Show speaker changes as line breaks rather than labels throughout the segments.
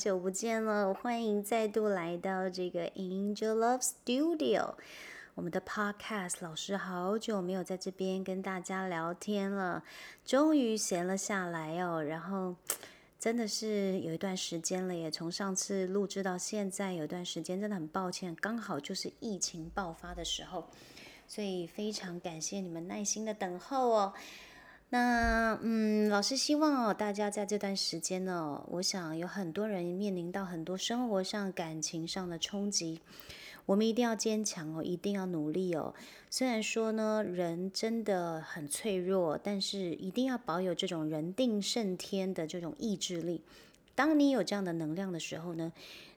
久不见了，欢迎再度来到这个 Angel Love Studio。我们的 Podcast 老师好久没有在这边跟大家聊天了，终于闲了下来哦。然后真的是有一段时间了，也从上次录制到现在有一段时间，真的很抱歉，刚好就是疫情爆发的时候，所以非常感谢你们耐心的等候哦。那嗯，老师希望哦，大家在这段时间呢，我想有很多人面临到很多生活上、感情上的冲击，我们一定要坚强哦，一定要努力哦。虽然说呢，人真的很脆弱，但是一定要保有这种人定胜天的这种意志力。当你有这样的能量的时候呢？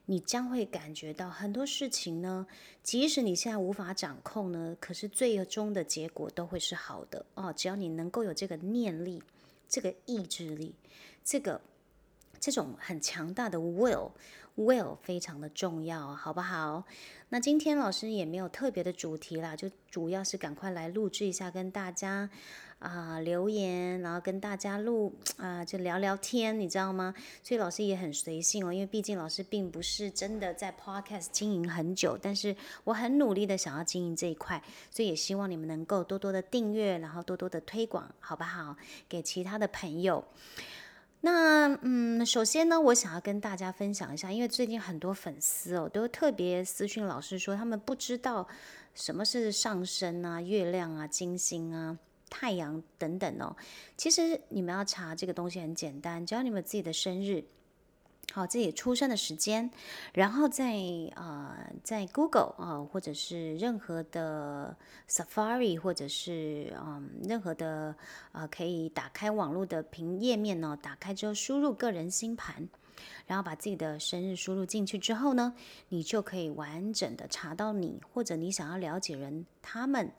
你将会感觉到很多事情呢，即使你现在无法掌控呢，可是最终的结果都会是好的哦。只要你能够有这个念力、这个意志力、这个这种很强大的 will，will 非常的重要，好不好？那今天老师也没有特别的主题啦，就主要是赶快来录制一下，跟大家。啊，留言，然后跟大家录啊，就聊聊天，你知道吗？所以老师也很随性哦，因为毕竟老师并不是真的在 Podcast 经营很久，但是我很努力的想要经营这一块，所以也希望你们能够多多的订阅，然后多多的推广，好不好？给其他的朋友。那嗯，首先呢，我想要跟大家分享一下，因为最近很多粉丝哦，都特别私讯老师说，他们不知道什么是上升啊、月亮啊、金星啊。太阳等等哦，其实你们要查这个东西很简单，只要你们自己的生日，好自己出生的时间，然后在啊在 Google 啊或者是任何的 Safari 或者是嗯任何的啊可以打开网络的屏页面呢，打开之后输入个人星盘，然后把自己的生日输入进去之后呢，你就可以完整的查到你或者你想要了解人他们。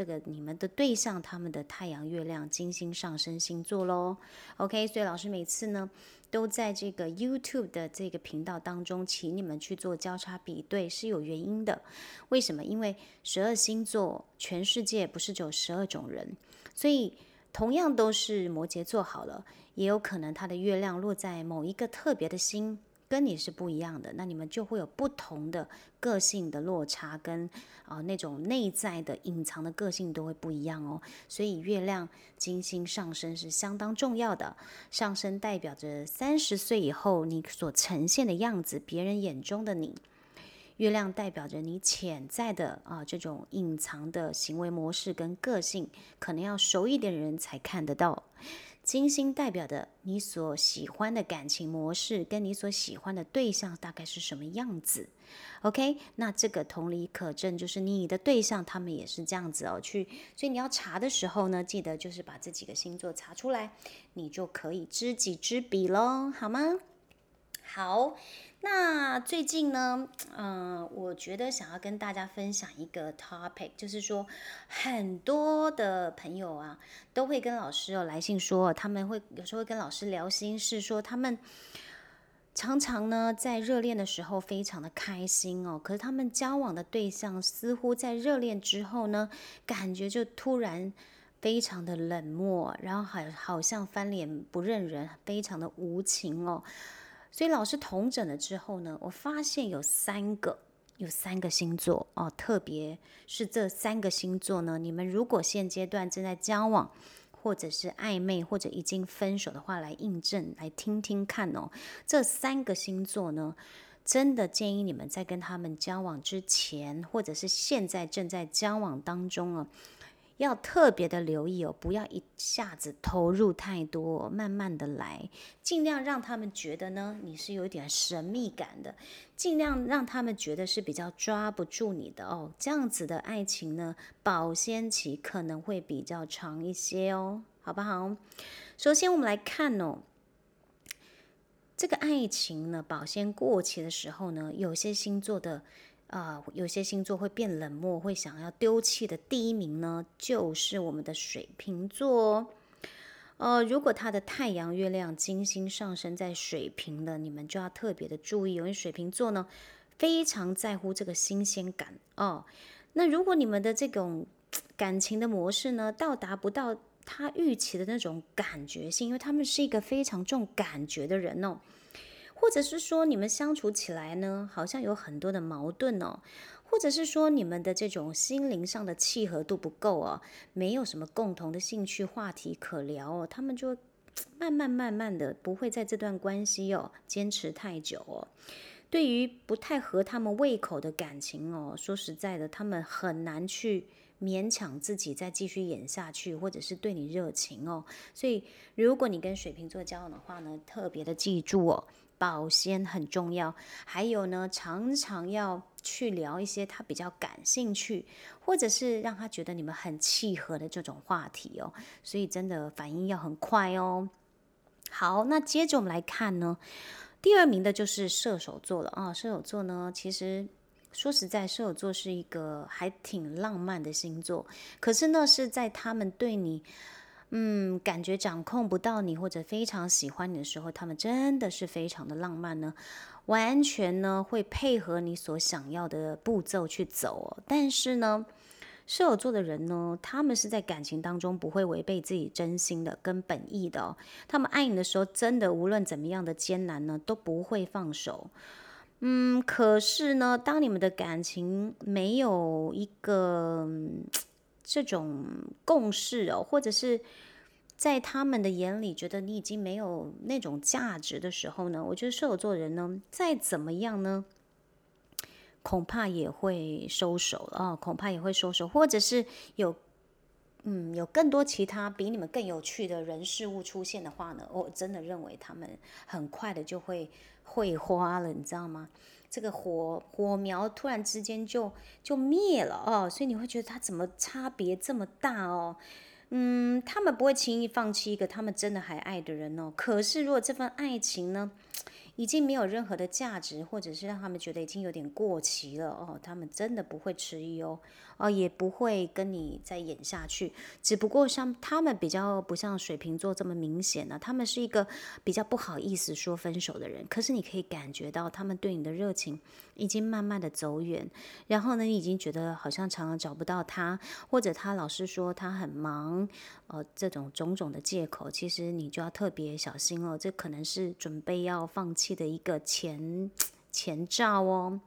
这个你们的对象，他们的太阳、月亮、金星上升星座喽。OK，所以老师每次呢，都在这个 YouTube 的这个频道当中，请你们去做交叉比对，是有原因的。为什么？因为十二星座，全世界不是只有十二种人，所以同样都是摩羯座好了，也有可能他的月亮落在某一个特别的星。跟你是不一样的，那你们就会有不同的个性的落差，跟啊那种内在的隐藏的个性都会不一样哦。所以月亮、金星上升是相当重要的，上升代表着三十岁以后你所呈现的样子，别人眼中的你；月亮代表着你潜在的啊这种隐藏的行为模式跟个性，可能要熟一点的人才看得到。金星代表的你所喜欢的感情模式，跟你所喜欢的对象大概是什么样子？OK，那这个同理可证，就是你的对象他们也是这样子哦。去，所以你要查的时候呢，记得就是把这几个星座查出来，你就可以知己知彼喽，好吗？好。那最近呢，嗯，我觉得想要跟大家分享一个 topic，就是说很多的朋友啊，都会跟老师有来信说，他们会有时候会跟老师聊心事，说他们常常呢在热恋的时候非常的开心哦，可是他们交往的对象似乎在热恋之后呢，感觉就突然非常的冷漠，然后好好像翻脸不认人，非常的无情哦。所以老师同诊了之后呢，我发现有三个，有三个星座哦，特别是这三个星座呢，你们如果现阶段正在交往，或者是暧昧，或者已经分手的话，来印证，来听听看哦。这三个星座呢，真的建议你们在跟他们交往之前，或者是现在正在交往当中啊。要特别的留意哦，不要一下子投入太多，慢慢的来，尽量让他们觉得呢，你是有点神秘感的，尽量让他们觉得是比较抓不住你的哦，这样子的爱情呢，保鲜期可能会比较长一些哦，好不好？首先我们来看哦，这个爱情呢，保鲜过期的时候呢，有些星座的。啊，有些星座会变冷漠，会想要丢弃的。第一名呢，就是我们的水瓶座。呃，如果他的太阳、月亮、金星上升在水瓶的，你们就要特别的注意，因为水瓶座呢非常在乎这个新鲜感哦。那如果你们的这种感情的模式呢，到达不到他预期的那种感觉性，因为他们是一个非常重感觉的人哦。或者是说你们相处起来呢，好像有很多的矛盾哦，或者是说你们的这种心灵上的契合度不够哦，没有什么共同的兴趣话题可聊哦，他们就 慢慢慢慢的不会在这段关系哦坚持太久哦。对于不太合他们胃口的感情哦，说实在的，他们很难去勉强自己再继续演下去，或者是对你热情哦。所以，如果你跟水瓶座交往的话呢，特别的记住哦，保鲜很重要。还有呢，常常要去聊一些他比较感兴趣，或者是让他觉得你们很契合的这种话题哦。所以，真的反应要很快哦。好，那接着我们来看呢。第二名的就是射手座了啊！射手座呢，其实说实在，射手座是一个还挺浪漫的星座。可是呢，是在他们对你，嗯，感觉掌控不到你或者非常喜欢你的时候，他们真的是非常的浪漫呢，完全呢会配合你所想要的步骤去走。哦但是呢，射手座的人呢，他们是在感情当中不会违背自己真心的跟本意的。他们爱你的时候，真的无论怎么样的艰难呢，都不会放手。嗯，可是呢，当你们的感情没有一个这种共识哦，或者是在他们的眼里觉得你已经没有那种价值的时候呢，我觉得射手座人呢，再怎么样呢？恐怕也会收手了啊，恐怕也会收手，或者是有，嗯，有更多其他比你们更有趣的人事物出现的话呢，我真的认为他们很快的就会会花了，你知道吗？这个火火苗突然之间就就灭了哦，所以你会觉得他怎么差别这么大哦？嗯，他们不会轻易放弃一个他们真的还爱的人哦。可是如果这份爱情呢？已经没有任何的价值，或者是让他们觉得已经有点过期了哦，他们真的不会迟疑哦。哦，也不会跟你再演下去。只不过像他们比较不像水瓶座这么明显呢，他们是一个比较不好意思说分手的人。可是你可以感觉到他们对你的热情已经慢慢的走远。然后呢，你已经觉得好像常常找不到他，或者他老是说他很忙，呃，这种种种的借口，其实你就要特别小心哦。这可能是准备要放弃的一个前前兆哦。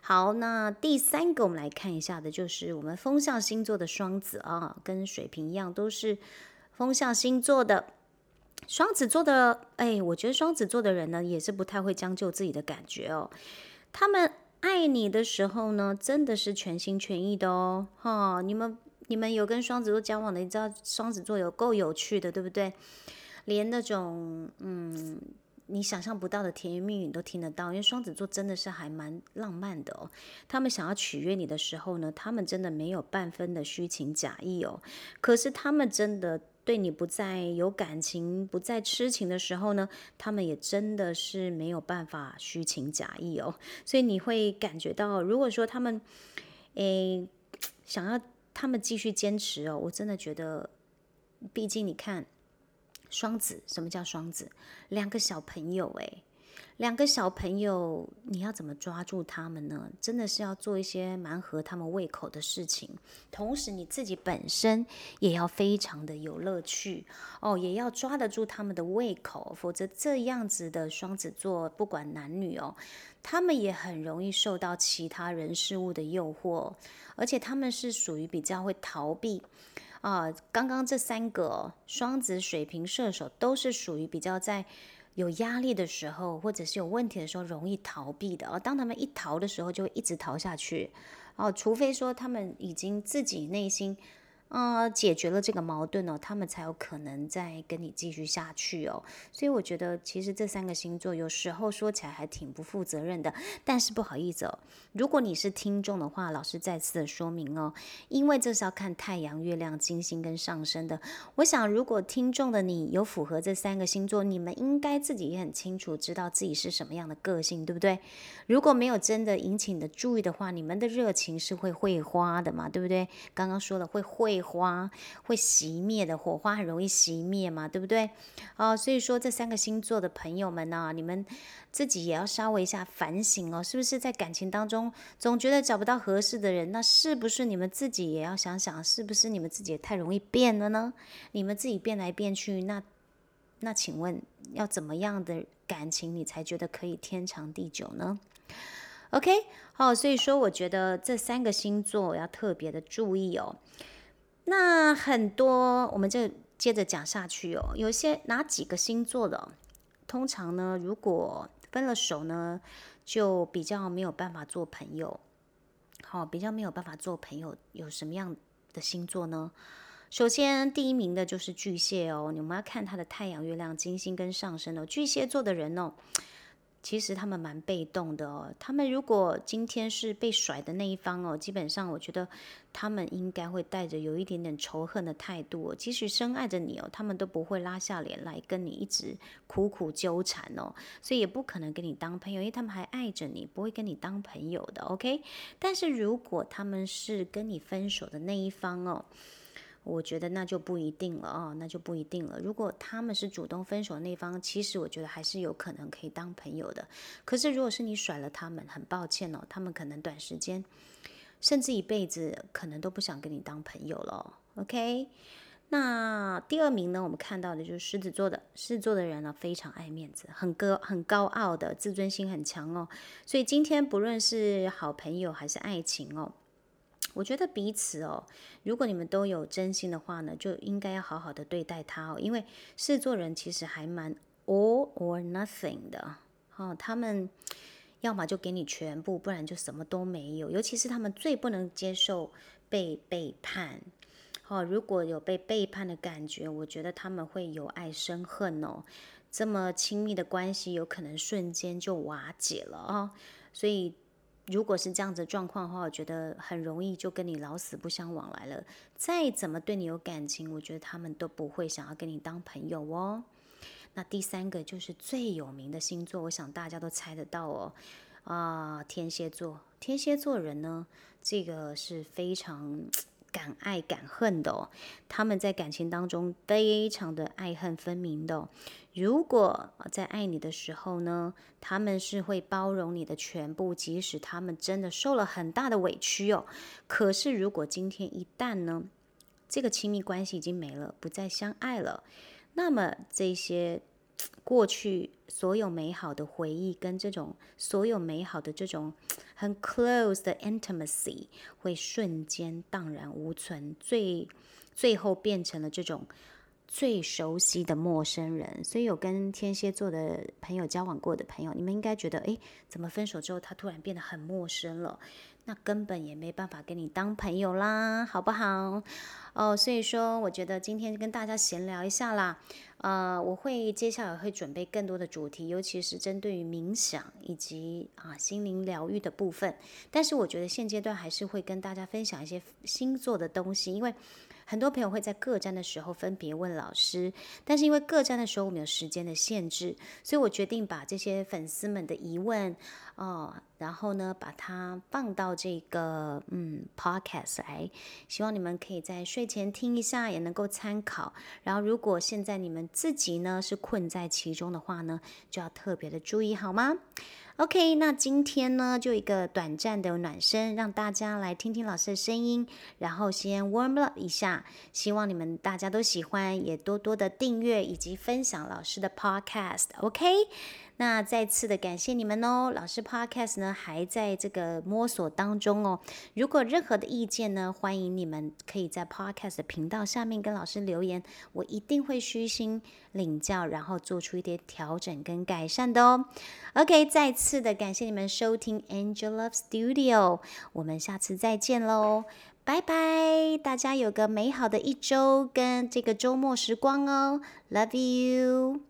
好，那第三个我们来看一下的，就是我们风象星座的双子啊，跟水瓶一样，都是风象星座的。双子座的，哎，我觉得双子座的人呢，也是不太会将就自己的感觉哦。他们爱你的时候呢，真的是全心全意的哦。哈，你们你们有跟双子座交往的，你知道双子座有够有趣的，对不对？连那种嗯。你想象不到的甜言蜜语你都听得到，因为双子座真的是还蛮浪漫的哦。他们想要取悦你的时候呢，他们真的没有半分的虚情假意哦。可是他们真的对你不再有感情、不再痴情的时候呢，他们也真的是没有办法虚情假意哦。所以你会感觉到，如果说他们，诶，想要他们继续坚持哦，我真的觉得，毕竟你看。双子，什么叫双子？两个小朋友，诶，两个小朋友，你要怎么抓住他们呢？真的是要做一些蛮合他们胃口的事情，同时你自己本身也要非常的有乐趣哦，也要抓得住他们的胃口，否则这样子的双子座，不管男女哦，他们也很容易受到其他人事物的诱惑，而且他们是属于比较会逃避。啊，刚刚这三个双子、水瓶、射手都是属于比较在有压力的时候，或者是有问题的时候容易逃避的。而当他们一逃的时候，就会一直逃下去。哦，除非说他们已经自己内心。啊，解决了这个矛盾哦，他们才有可能再跟你继续下去哦。所以我觉得，其实这三个星座有时候说起来还挺不负责任的。但是不好意思哦，如果你是听众的话，老师再次的说明哦，因为这是要看太阳、月亮、金星跟上升的。我想，如果听众的你有符合这三个星座，你们应该自己也很清楚，知道自己是什么样的个性，对不对？如果没有真的引起你的注意的话，你们的热情是会会花的嘛，对不对？刚刚说了会会。花会熄灭的火花很容易熄灭嘛，对不对？哦，所以说这三个星座的朋友们呢，你们自己也要稍微一下反省哦，是不是在感情当中总觉得找不到合适的人？那是不是你们自己也要想想，是不是你们自己也太容易变了呢？你们自己变来变去，那那请问要怎么样的感情你才觉得可以天长地久呢？OK，好，所以说我觉得这三个星座要特别的注意哦。那很多我们就接着讲下去哦。有些哪几个星座的，通常呢，如果分了手呢，就比较没有办法做朋友。好，比较没有办法做朋友，有什么样的星座呢？首先，第一名的就是巨蟹哦。你们要看他的太阳、月亮、金星跟上升哦。巨蟹座的人哦，其实他们蛮被动的哦。他们如果今天是被甩的那一方哦，基本上我觉得他们应该会带着有一点点仇恨的态度哦。即使深爱着你哦，他们都不会拉下脸来跟你一直苦苦纠缠哦。所以也不可能跟你当朋友，因为他们还爱着你，不会跟你当朋友的。OK，但是如果他们是跟你分手的那一方哦。我觉得那就不一定了哦，那就不一定了。如果他们是主动分手那方，其实我觉得还是有可能可以当朋友的。可是如果是你甩了他们，很抱歉哦，他们可能短时间，甚至一辈子，可能都不想跟你当朋友了。OK，那第二名呢？我们看到的就是狮子座的，狮子座的人呢，非常爱面子，很高很高傲的，自尊心很强哦。所以今天不论是好朋友还是爱情哦。我觉得彼此哦，如果你们都有真心的话呢，就应该要好好的对待他哦。因为狮子座人其实还蛮 all or nothing 的哦，他们要么就给你全部，不然就什么都没有。尤其是他们最不能接受被背叛哦。如果有被背叛的感觉，我觉得他们会有爱生恨哦。这么亲密的关系，有可能瞬间就瓦解了啊。所以。如果是这样子状况的话，我觉得很容易就跟你老死不相往来了。再怎么对你有感情，我觉得他们都不会想要跟你当朋友哦。那第三个就是最有名的星座，我想大家都猜得到哦。啊，天蝎座，天蝎座人呢，这个是非常。敢爱敢恨的哦，他们在感情当中非常的爱恨分明的。如果在爱你的时候呢，他们是会包容你的全部，即使他们真的受了很大的委屈哦。可是如果今天一旦呢，这个亲密关系已经没了，不再相爱了，那么这些。过去所有美好的回忆跟这种所有美好的这种 很 close 的 intimacy 会瞬间荡然无存，最最后变成了这种最熟悉的陌生人。所以有跟天蝎座的朋友交往过的朋友，你们应该觉得，哎，怎么分手之后他突然变得很陌生了？那根本也没办法跟你当朋友啦，好不好？哦，所以说，我觉得今天跟大家闲聊一下啦。呃，我会接下来会准备更多的主题，尤其是针对于冥想以及啊心灵疗愈的部分。但是我觉得现阶段还是会跟大家分享一些星座的东西，因为。很多朋友会在各站的时候分别问老师，但是因为各站的时候我们有时间的限制，所以我决定把这些粉丝们的疑问哦，然后呢把它放到这个嗯 podcast 来，希望你们可以在睡前听一下，也能够参考。然后如果现在你们自己呢是困在其中的话呢，就要特别的注意好吗？OK，那今天呢，就一个短暂的暖身，让大家来听听老师的声音，然后先 warm up 一下。希望你们大家都喜欢，也多多的订阅以及分享老师的 podcast。OK，那再次的感谢你们哦。老师 podcast 呢还在这个摸索当中哦。如果任何的意见呢，欢迎你们可以在 podcast 频道下面跟老师留言，我一定会虚心领教，然后做出一点调整跟改善的哦。OK，再次是的感谢你们收听 Angel Love Studio，我们下次再见喽，拜拜！大家有个美好的一周跟这个周末时光哦，Love you。